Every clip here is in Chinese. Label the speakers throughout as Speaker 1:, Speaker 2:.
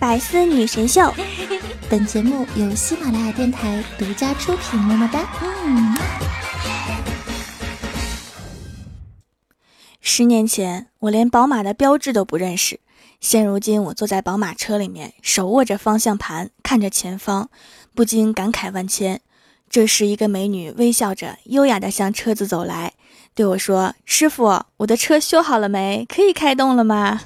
Speaker 1: 百思女神秀，
Speaker 2: 本节目由喜马拉雅电台独家出品。么么哒。
Speaker 1: 十年前，我连宝马的标志都不认识。现如今，我坐在宝马车里面，手握着方向盘，看着前方，不禁感慨万千。这时，一个美女微笑着，优雅地向车子走来，对我说：“师傅，我的车修好了没？可以开动了吗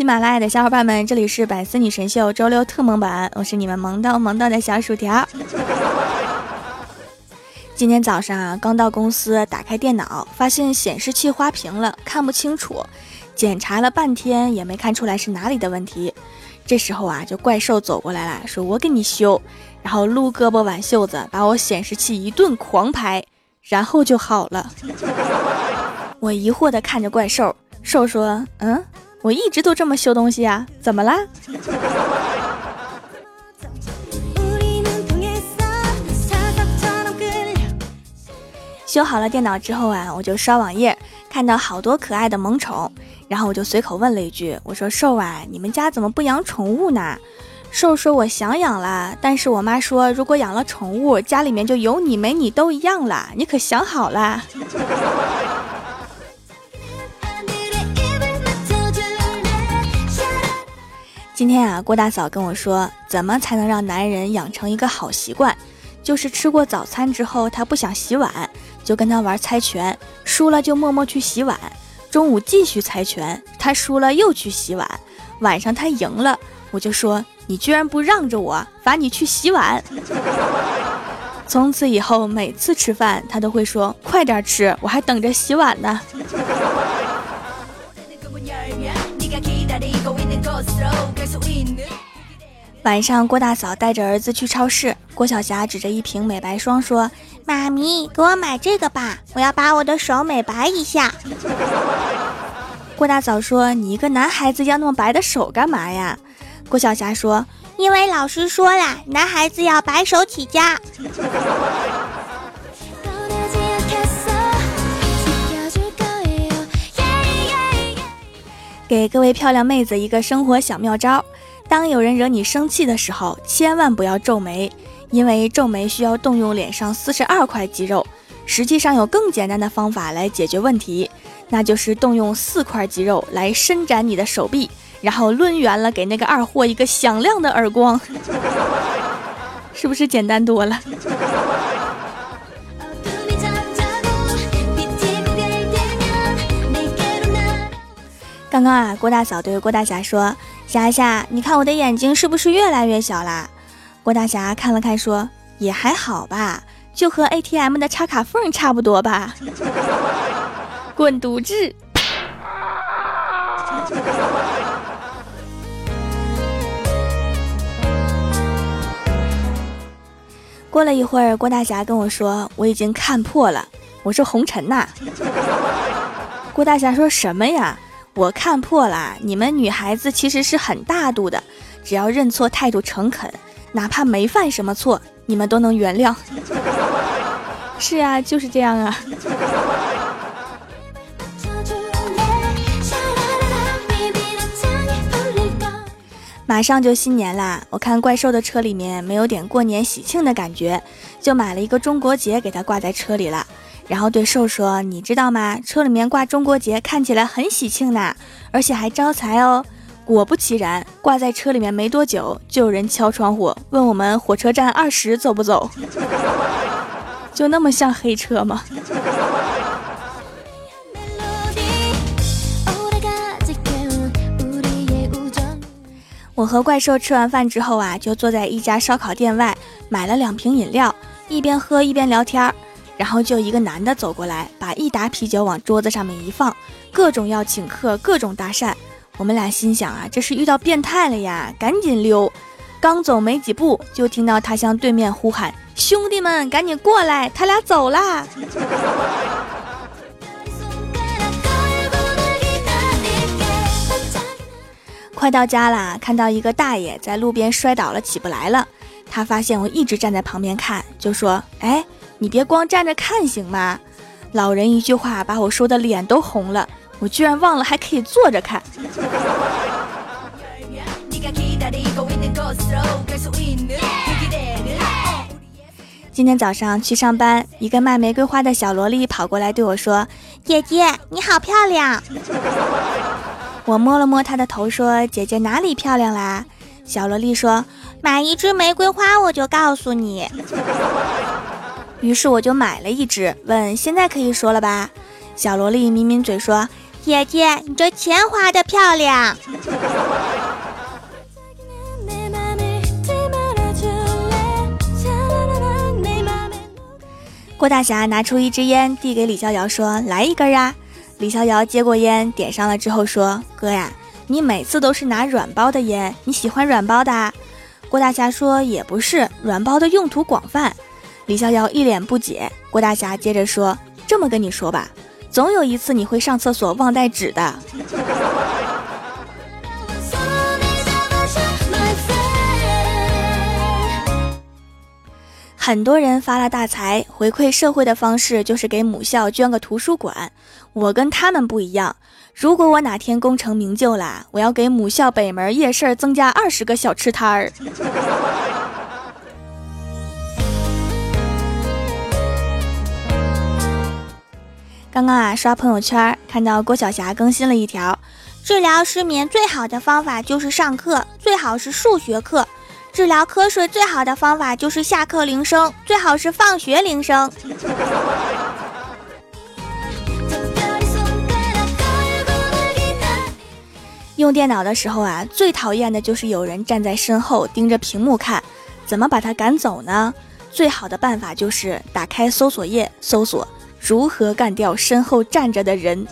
Speaker 1: 喜马拉雅的小伙伴们，这里是百思女神秀周六特萌版，我是你们萌到萌到的小薯条。今天早上啊，刚到公司，打开电脑，发现显示器花屏了，看不清楚，检查了半天也没看出来是哪里的问题。这时候啊，就怪兽走过来了，说我给你修，然后撸胳膊挽袖子，把我显示器一顿狂拍，然后就好了。我疑惑的看着怪兽，兽说，嗯。我一直都这么修东西啊，怎么啦？修好了电脑之后啊，我就刷网页，看到好多可爱的萌宠，然后我就随口问了一句：“我说瘦啊，你们家怎么不养宠物呢？”瘦说：“我想养了，但是我妈说，如果养了宠物，家里面就有你没你都一样了，你可想好了？”今天啊，郭大嫂跟我说，怎么才能让男人养成一个好习惯？就是吃过早餐之后，他不想洗碗，就跟他玩猜拳，输了就默默去洗碗。中午继续猜拳，他输了又去洗碗。晚上他赢了，我就说你居然不让着我，罚你去洗碗。从此以后，每次吃饭他都会说快点吃，我还等着洗碗呢。晚上，郭大嫂带着儿子去超市。郭晓霞指着一瓶美白霜说：“妈咪，给我买这个吧，我要把我的手美白一下。”郭大嫂说：“你一个男孩子要那么白的手干嘛呀？”郭晓霞说：“因为老师说了，男孩子要白手起家。”给各位漂亮妹子一个生活小妙招：当有人惹你生气的时候，千万不要皱眉，因为皱眉需要动用脸上四十二块肌肉。实际上有更简单的方法来解决问题，那就是动用四块肌肉来伸展你的手臂，然后抡圆了给那个二货一个响亮的耳光，是不是简单多了？刚刚啊，郭大嫂对郭大侠说：“霞霞，你看我的眼睛是不是越来越小啦？”郭大侠看了看说：“也还好吧，就和 ATM 的插卡缝差不多吧。”滚犊子！过了一会儿，郭大侠跟我说：“我已经看破了。”我是：“红尘呐。”郭大侠说什么呀？我看破了，你们女孩子其实是很大度的，只要认错，态度诚恳，哪怕没犯什么错，你们都能原谅。是啊，就是这样啊。马上就新年啦，我看怪兽的车里面没有点过年喜庆的感觉，就买了一个中国结给他挂在车里了。然后对兽说：“你知道吗？车里面挂中国结看起来很喜庆呢，而且还招财哦。”果不其然，挂在车里面没多久，就有人敲窗户问我们火车站二十走不走？就那么像黑车吗？我和怪兽吃完饭之后啊，就坐在一家烧烤店外，买了两瓶饮料，一边喝一边聊天儿。然后就一个男的走过来，把一打啤酒往桌子上面一放，各种要请客，各种搭讪。我们俩心想啊，这是遇到变态了呀，赶紧溜。刚走没几步，就听到他向对面呼喊：“兄弟们，赶紧过来，他俩走啦！”快到家啦，看到一个大爷在路边摔倒了，起不来了。他发现我一直站在旁边看，就说：“哎，你别光站着看行吗？”老人一句话把我说的脸都红了，我居然忘了还可以坐着看。今天早上去上班，一个卖玫瑰花的小萝莉跑过来对我说：“姐姐，你好漂亮。”我摸了摸她的头，说：“姐姐哪里漂亮啦？”小萝莉说：“买一支玫瑰花，我就告诉你。”于是我就买了一只，问：“现在可以说了吧？”小萝莉抿抿嘴说：“姐姐，你这钱花的漂亮。”郭大侠拿出一支烟，递给李逍遥说：“来一根啊！”李逍遥接过烟，点上了之后说：“哥呀，你每次都是拿软包的烟，你喜欢软包的？”郭大侠说：“也不是，软包的用途广泛。”李逍遥一脸不解。郭大侠接着说：“这么跟你说吧，总有一次你会上厕所忘带纸的。”很多人发了大财，回馈社会的方式就是给母校捐个图书馆。我跟他们不一样，如果我哪天功成名就了，我要给母校北门夜市增加二十个小吃摊儿。刚刚啊，刷朋友圈看到郭晓霞更新了一条：治疗失眠最好的方法就是上课，最好是数学课。治疗瞌睡最好的方法就是下课铃声，最好是放学铃声。用电脑的时候啊，最讨厌的就是有人站在身后盯着屏幕看。怎么把他赶走呢？最好的办法就是打开搜索页，搜索如何干掉身后站着的人。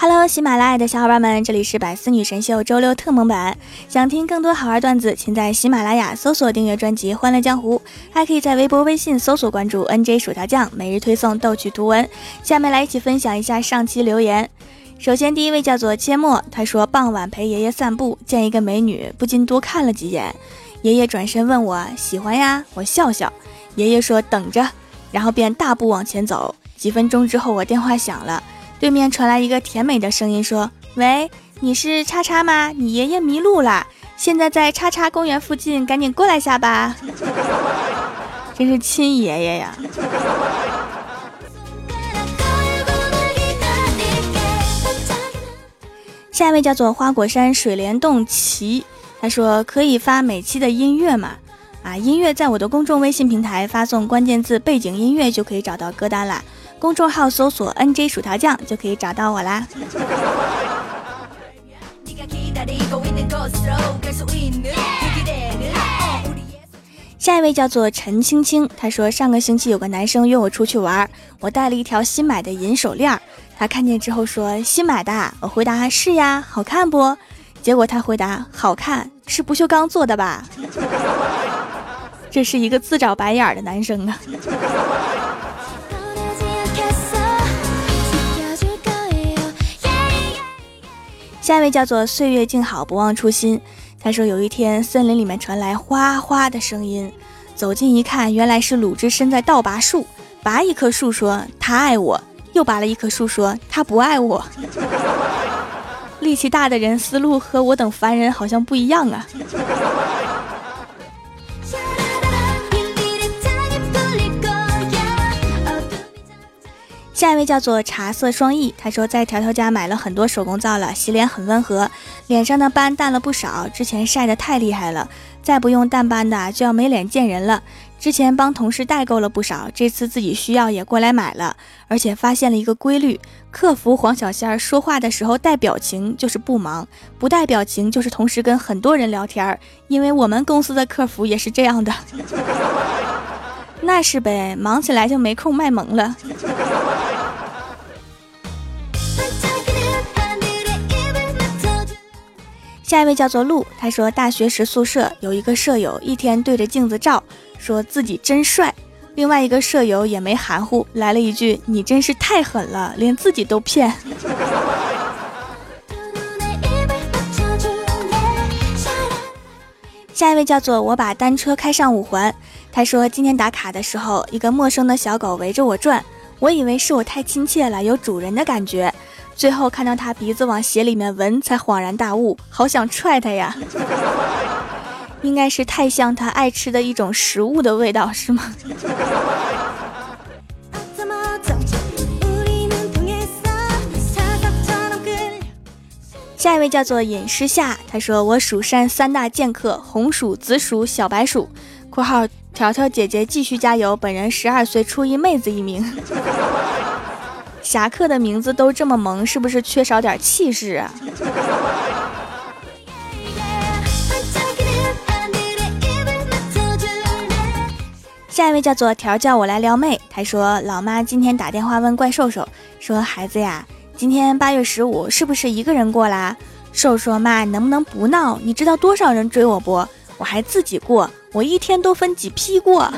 Speaker 1: Hello，喜马拉雅的小伙伴们，这里是百思女神秀周六特蒙版。想听更多好玩段子，请在喜马拉雅搜索订阅专辑《欢乐江湖》，还可以在微博、微信搜索关注 NJ 薯条酱，每日推送逗趣图文。下面来一起分享一下上期留言。首先，第一位叫做切莫，他说傍晚陪爷爷散步，见一个美女，不禁多看了几眼。爷爷转身问我喜欢呀，我笑笑。爷爷说等着，然后便大步往前走。几分钟之后，我电话响了。对面传来一个甜美的声音，说：“喂，你是叉叉吗？你爷爷迷路了，现在在叉叉公园附近，赶紧过来下吧。”真是亲爷爷呀！下一位叫做花果山水帘洞奇，他说：“可以发每期的音乐吗？啊，音乐在我的公众微信平台发送关键字‘背景音乐’就可以找到歌单啦。”公众号搜索 “nj 薯条酱”就可以找到我啦。下一位叫做陈青青，他说上个星期有个男生约我出去玩，我带了一条新买的银手链，他看见之后说新买的，我回答是呀，好看不？结果他回答好看，是不锈钢做的吧？这是一个自找白眼的男生啊。下一位叫做岁月静好，不忘初心。他说有一天森林里面传来哗哗的声音，走近一看，原来是鲁智深在倒拔树。拔一棵树说他爱我，又拔了一棵树说他不爱我。力气大的人思路和我等凡人好像不一样啊。下一位叫做茶色双翼，他说在条条家买了很多手工皂了，洗脸很温和，脸上的斑淡了不少。之前晒得太厉害了，再不用淡斑的就要没脸见人了。之前帮同事代购了不少，这次自己需要也过来买了，而且发现了一个规律：客服黄小仙儿说话的时候带表情就是不忙，不带表情就是同时跟很多人聊天儿。因为我们公司的客服也是这样的，那是呗，忙起来就没空卖萌了。下一位叫做鹿，他说大学时宿舍有一个舍友，一天对着镜子照，说自己真帅。另外一个舍友也没含糊，来了一句：“你真是太狠了，连自己都骗。”下一位叫做我把单车开上五环，他说今天打卡的时候，一个陌生的小狗围着我转，我以为是我太亲切了，有主人的感觉。最后看到他鼻子往鞋里面闻，才恍然大悟，好想踹他呀！应该是太像他爱吃的一种食物的味道，是吗？下一位叫做尹诗夏，他说我蜀山三大剑客：红薯、紫薯、小白薯。（括号条条姐姐继续加油，本人十二岁初一妹子一名。）侠客的名字都这么萌，是不是缺少点气势啊？下一位叫做条，叫我来撩妹。他说：“老妈今天打电话问怪兽兽，说孩子呀，今天八月十五是不是一个人过啦？”兽说：“妈，能不能不闹？你知道多少人追我不？我还自己过，我一天都分几批过。”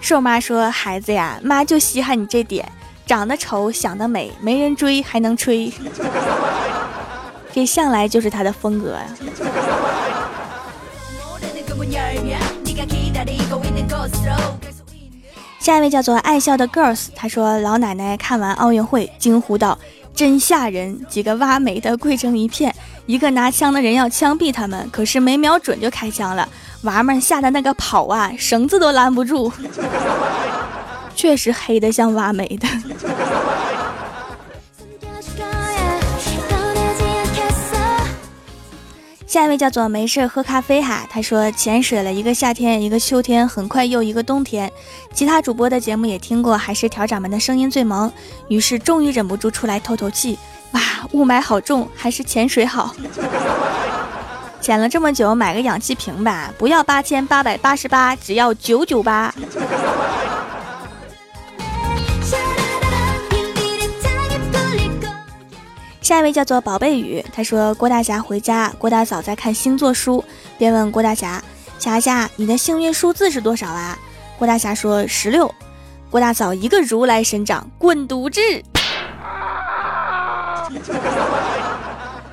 Speaker 1: 兽妈说：“孩子呀，妈就稀罕你这点。”长得丑，想得美，没人追还能吹，这向来就是他的风格呀。下一位叫做爱笑的 girls，他说老奶奶看完奥运会，惊呼道：“真吓人！”几个挖煤的跪成一片，一个拿枪的人要枪毙他们，可是没瞄准就开枪了，娃们吓得那个跑啊，绳子都拦不住。确实黑的像挖煤的。下一位叫做没事喝咖啡哈，他说潜水了一个夏天一个秋天，很快又一个冬天。其他主播的节目也听过，还是调掌门的声音最萌。于是终于忍不住出来透透气。哇，雾霾好重，还是潜水好。潜了这么久，买个氧气瓶吧，不要八千八百八十八，只要九九八。下一位叫做宝贝雨，他说郭大侠回家，郭大嫂在看星座书，便问郭大侠：“侠侠，你的幸运数字是多少啊？”郭大侠说：“十六。”郭大嫂一个如来神掌，滚犊子！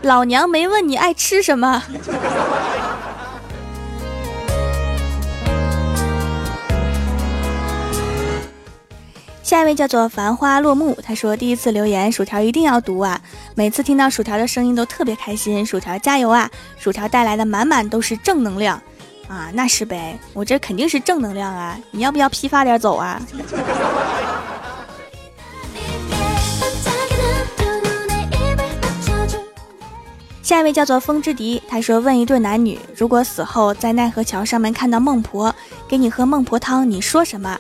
Speaker 1: 老娘没问你爱吃什么。下一位叫做繁花落幕，他说第一次留言，薯条一定要读啊！每次听到薯条的声音都特别开心，薯条加油啊！薯条带来的满满都是正能量啊！那是呗，我这肯定是正能量啊！你要不要批发点走啊？下一位叫做风之笛，他说问一对男女，如果死后在奈何桥上面看到孟婆给你喝孟婆汤，你说什么？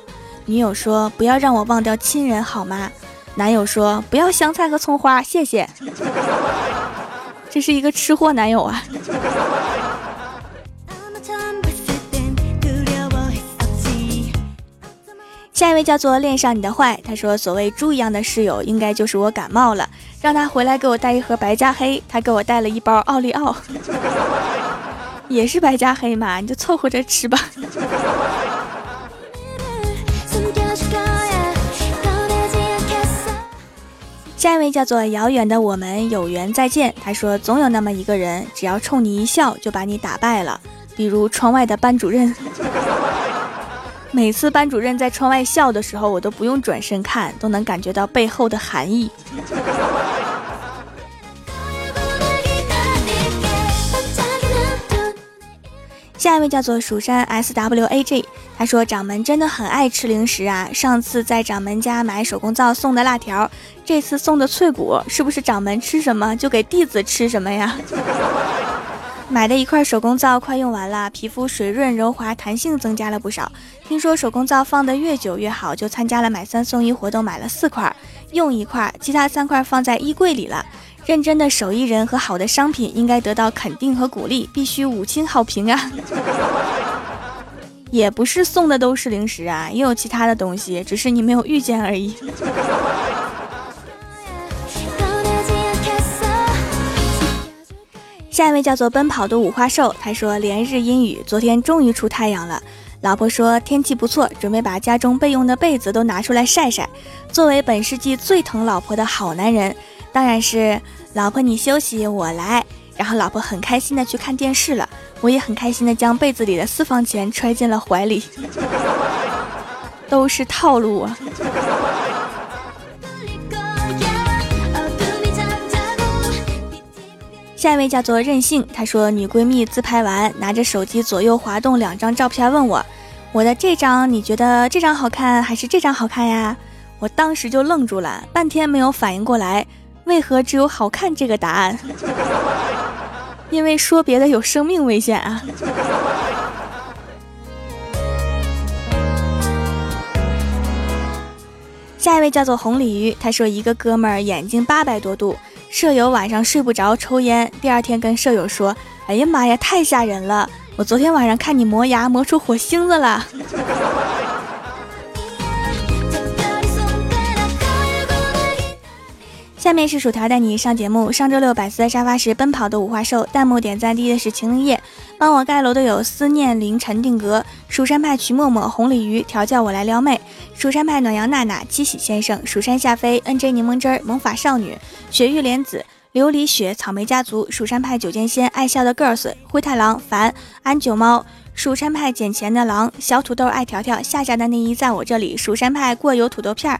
Speaker 1: 女友说：“不要让我忘掉亲人，好吗？”男友说：“不要香菜和葱花，谢谢。”这是一个吃货男友啊。下一位叫做恋上你的坏，他说：“所谓猪一样的室友，应该就是我感冒了，让他回来给我带一盒白加黑。他给我带了一包奥利奥，也是白加黑嘛，你就凑合着吃吧。”下一位叫做遥远的我们有缘再见。他说，总有那么一个人，只要冲你一笑，就把你打败了。比如窗外的班主任，每次班主任在窗外笑的时候，我都不用转身看，都能感觉到背后的含义。下一位叫做蜀山 S W A G，他说掌门真的很爱吃零食啊。上次在掌门家买手工皂送的辣条，这次送的脆骨，是不是掌门吃什么就给弟子吃什么呀？买的一块手工皂快用完了，皮肤水润柔滑，弹性增加了不少。听说手工皂放的越久越好，就参加了买三送一活动，买了四块，用一块，其他三块放在衣柜里了。认真的手艺人和好的商品应该得到肯定和鼓励，必须五星好评啊！也不是送的都是零食啊，也有其他的东西，只是你没有遇见而已。下一位叫做奔跑的五花兽，他说连日阴雨，昨天终于出太阳了。老婆说天气不错，准备把家中备用的被子都拿出来晒晒。作为本世纪最疼老婆的好男人，当然是老婆你休息，我来。然后老婆很开心的去看电视了，我也很开心的将被子里的私房钱揣进了怀里。都是套路啊。下一位叫做任性，她说女闺蜜自拍完，拿着手机左右滑动两张照片，问我，我的这张你觉得这张好看还是这张好看呀？我当时就愣住了，半天没有反应过来，为何只有好看这个答案？因为说别的有生命危险啊。下一位叫做红鲤鱼，他说一个哥们儿眼睛八百多度。舍友晚上睡不着，抽烟。第二天跟舍友说：“哎呀妈呀，太吓人了！我昨天晚上看你磨牙磨出火星子了。”下面是薯条带你上节目。上周六百思沙发时奔跑的五花兽，弹幕点赞第一的是晴灵叶，帮我盖楼的有思念凌晨定格、蜀山派徐默默、红鲤鱼调教我来撩妹、蜀山派暖阳娜娜、七喜先生、蜀山下飞、N J 柠檬汁儿、萌法少女、雪玉莲子、琉璃雪、草莓家族、蜀山派九剑仙、爱笑的 girls、灰太狼、凡、安九猫、蜀山派捡钱的狼、小土豆爱条条、夏夏的内衣在我这里、蜀山派过油土豆片儿。